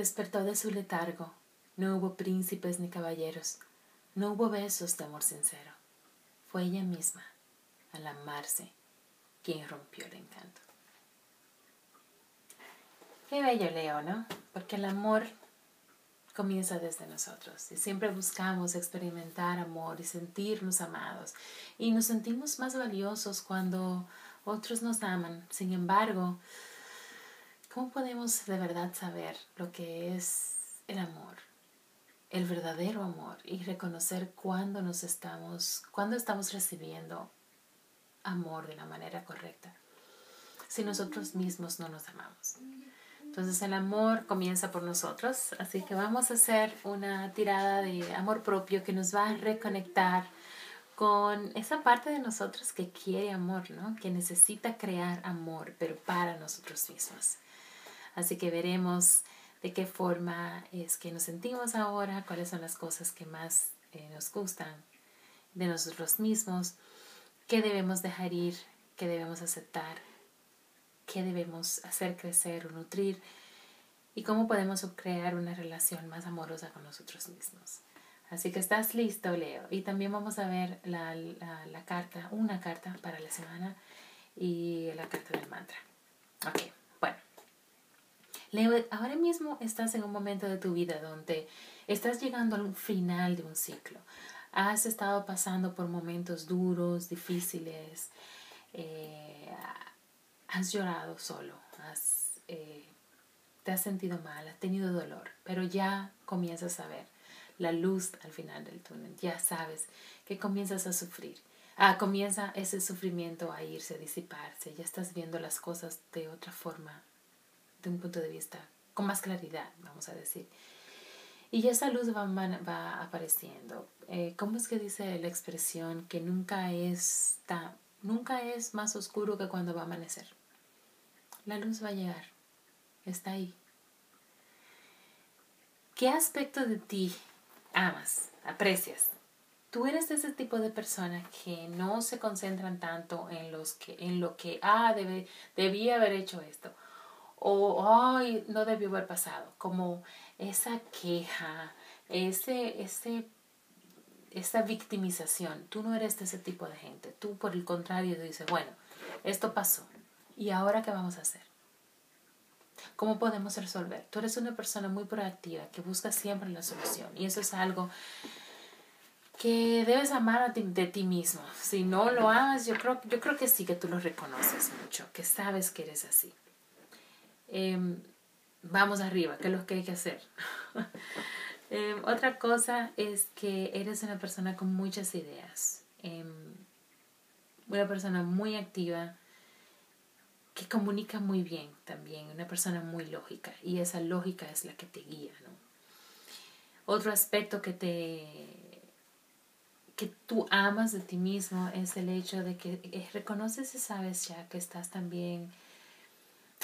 Despertó de su letargo. No hubo príncipes ni caballeros. No hubo besos de amor sincero. Fue ella misma, al amarse, quien rompió el encanto. Qué bello, Leo, ¿no? Porque el amor comienza desde nosotros y siempre buscamos experimentar amor y sentirnos amados y nos sentimos más valiosos cuando otros nos aman. Sin embargo, ¿cómo podemos de verdad saber lo que es el amor? El verdadero amor y reconocer cuándo nos estamos, cuándo estamos recibiendo amor de la manera correcta. Si nosotros mismos no nos amamos. Entonces el amor comienza por nosotros, así que vamos a hacer una tirada de amor propio que nos va a reconectar con esa parte de nosotros que quiere amor, ¿no? Que necesita crear amor, pero para nosotros mismos. Así que veremos de qué forma es que nos sentimos ahora, cuáles son las cosas que más eh, nos gustan de nosotros mismos, qué debemos dejar ir, qué debemos aceptar, qué debemos hacer crecer o nutrir y cómo podemos crear una relación más amorosa con nosotros mismos. Así que estás listo, Leo. Y también vamos a ver la, la, carta, una carta para la semana y la carta del mantra. Ok, bueno. Leo, ahora mismo estás en un momento de tu vida donde estás llegando al final de un ciclo. Has estado pasando por momentos duros, difíciles. Eh, has llorado solo, has, eh, te has sentido mal, has tenido dolor, pero ya comienzas a ver la luz al final del túnel, ya sabes que comienzas a sufrir. Ah, comienza ese sufrimiento a irse, a disiparse, ya estás viendo las cosas de otra forma, de un punto de vista, con más claridad, vamos a decir. Y esa luz va, va apareciendo. Eh, ¿Cómo es que dice la expresión que nunca es, nunca es más oscuro que cuando va a amanecer? La luz va a llegar. Está ahí. ¿Qué aspecto de ti amas, aprecias? Tú eres ese tipo de persona que no se concentran tanto en, los que, en lo que, ah, debe, debía haber hecho esto. O, ay, no debió haber pasado. Como esa queja, ese, ese, esa victimización. Tú no eres de ese tipo de gente. Tú, por el contrario, dices, bueno, esto pasó. ¿Y ahora qué vamos a hacer? ¿Cómo podemos resolver? Tú eres una persona muy proactiva que busca siempre la solución y eso es algo que debes amar de ti mismo. Si no lo amas, yo creo, yo creo que sí que tú lo reconoces mucho, que sabes que eres así. Em, vamos arriba, ¿qué es lo que hay que hacer? Em, otra cosa es que eres una persona con muchas ideas, em, una persona muy activa, que comunica muy bien también, una persona muy lógica y esa lógica es la que te guía, ¿no? Otro aspecto que te que tú amas de ti mismo es el hecho de que reconoces y sabes ya que estás también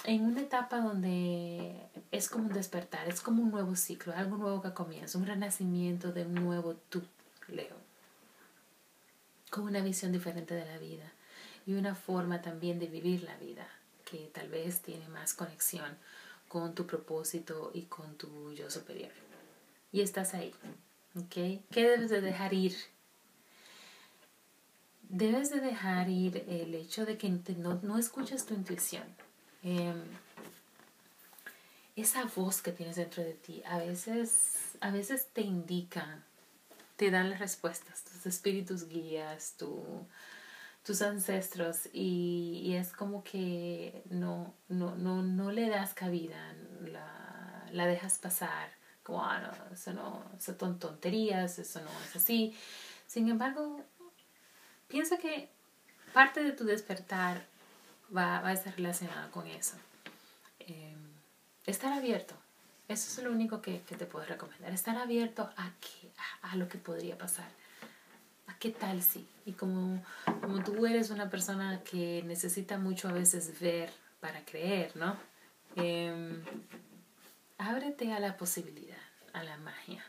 en una etapa donde es como un despertar, es como un nuevo ciclo, algo nuevo que comienza, un renacimiento de un nuevo tú, Leo, con una visión diferente de la vida y una forma también de vivir la vida que tal vez tiene más conexión con tu propósito y con tu yo superior. Y estás ahí. ¿Ok? ¿Qué debes de dejar ir? Debes de dejar ir el hecho de que no, no escuchas tu intuición. Em, esa voz que tienes dentro de ti a veces, a veces te indica, te dan las respuestas, tus espíritus guías, tu, tus ancestros y, es como que no, no, no, no le das cabida, la, la dejas pasar, como, ah, no, eso no, son tonterías, eso no es así. Sin embargo, piensa que parte de tu despertar va, va a estar relacionada con eso. Em, estar abierto, Eso es lo único que, te puedo recomendar. Estar abierto a, que, a, lo que podría pasar. ¿A qué tal si? Y como, como tú eres una persona que necesita mucho a veces ver para creer, ¿no? Em, ábrete a la posibilidad, a la magia,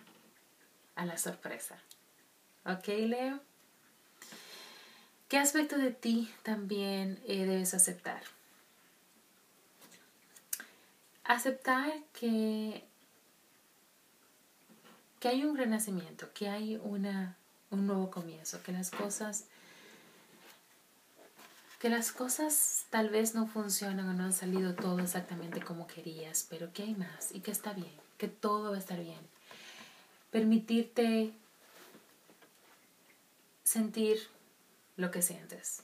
a la sorpresa. ¿Ok, Leo? ¿Qué aspecto de ti también eh, debes aceptar? Aceptar que, que hay un renacimiento, que hay una, un nuevo comienzo, que las cosas que las cosas tal vez no funcionan o no han salido todo exactamente como querías, pero que hay más y que está bien, que todo va a estar bien. Permitirte sentir lo que sientes.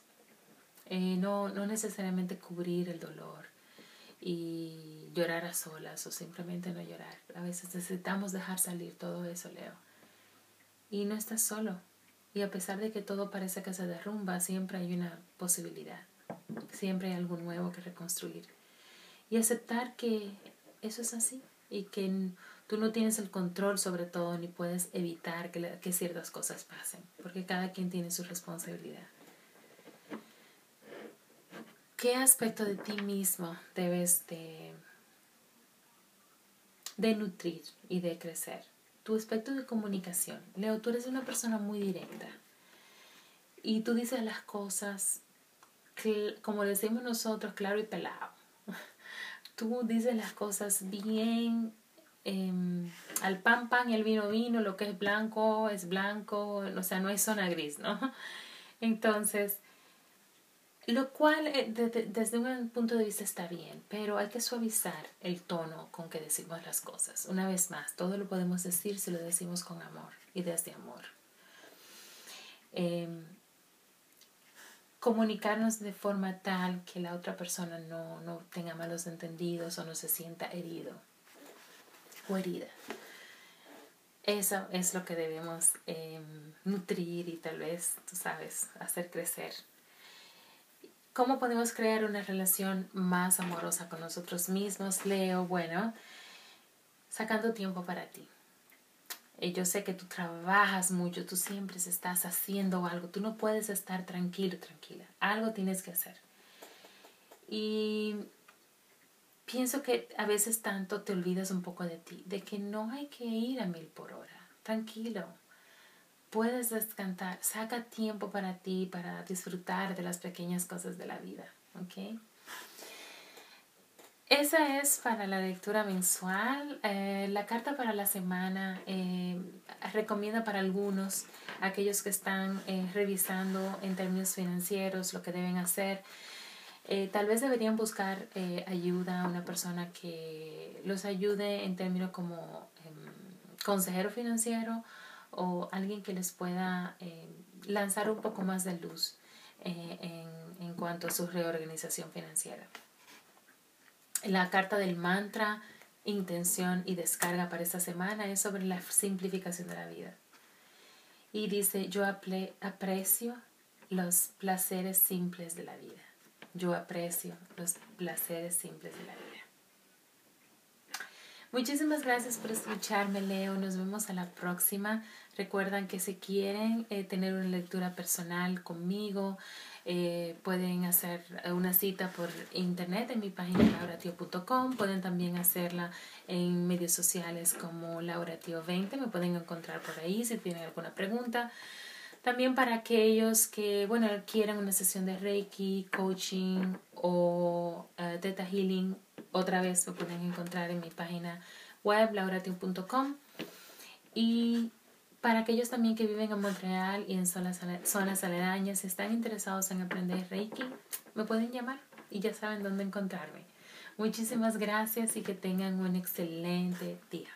Eh, no, no necesariamente cubrir el dolor y llorar a solas o simplemente no llorar. A veces necesitamos dejar salir todo eso, Leo. Y no estás solo. Y a pesar de que todo parece que se derrumba, siempre hay una posibilidad. Siempre hay algo nuevo que reconstruir. Y aceptar que eso es así y que tú no tienes el control sobre todo ni puedes evitar que, ciertas cosas pasen, porque cada quien tiene su responsabilidad. ¿Qué aspecto de ti mismo debes de, de nutrir y de crecer? Tu aspecto de comunicación. Leo, tú eres una persona muy directa y tú dices las cosas, como decimos nosotros, claro y pelado. Tú dices las cosas bien em, al pan pan, el vino vino, lo que es blanco es blanco, o sea, no hay zona gris, ¿no? Entonces, lo cual eh, desde un punto de vista está bien, pero hay que suavizar el tono con que decimos las cosas. Una vez más, todo lo podemos decir si lo decimos con amor y desde amor. Em, comunicarnos de forma tal que la otra persona no, no tenga malos entendidos o no se sienta herido o herida. Eso es lo que debemos em, nutrir y tal vez, tú sabes, hacer crecer ¿Cómo podemos crear una relación más amorosa con nosotros mismos? Leo, bueno, sacando tiempo para ti. Yo sé que tú trabajas mucho, tú siempre estás haciendo algo, tú no puedes estar tranquilo, tranquila, algo tienes que hacer. Y pienso que a veces tanto te olvidas un poco de ti, de que no hay que ir a mil por hora, tranquilo puedes descansar, saca tiempo para ti, para disfrutar de las pequeñas cosas de la vida, ¿ok? Esa es para la lectura mensual. Eh, la carta para la semana eh, recomienda para algunos, aquellos que están eh, revisando en términos financieros lo que deben hacer. tal vez deberían buscar ayuda a una persona que los ayude en términos como em, consejero financiero o alguien que les pueda eh, lanzar un poco más de luz eh, en, en cuanto a su reorganización financiera. La carta del mantra, intención y descarga para esta semana es sobre la simplificación de la vida. Y dice, yo aprecio los placeres simples de la vida. Yo aprecio los placeres simples de la vida. Muchísimas gracias por escucharme, Leo. Nos vemos a la próxima. Recuerdan que si quieren eh, tener una lectura personal conmigo, eh, pueden hacer una cita por internet en mi página lauratio.com. Pueden también hacerla en medios sociales como lauratio20. Me pueden encontrar por ahí si tienen alguna pregunta. También para aquellos que, bueno, quieran una sesión de Reiki, coaching o uh, Theta Healing, otra vez me pueden encontrar en mi página web, lauratio.com. Y para aquellos también que viven en Montreal y en zonas, zonas aledañas, están interesados en aprender Reiki, me pueden llamar y ya saben dónde encontrarme. Muchísimas gracias y que tengan un excelente día.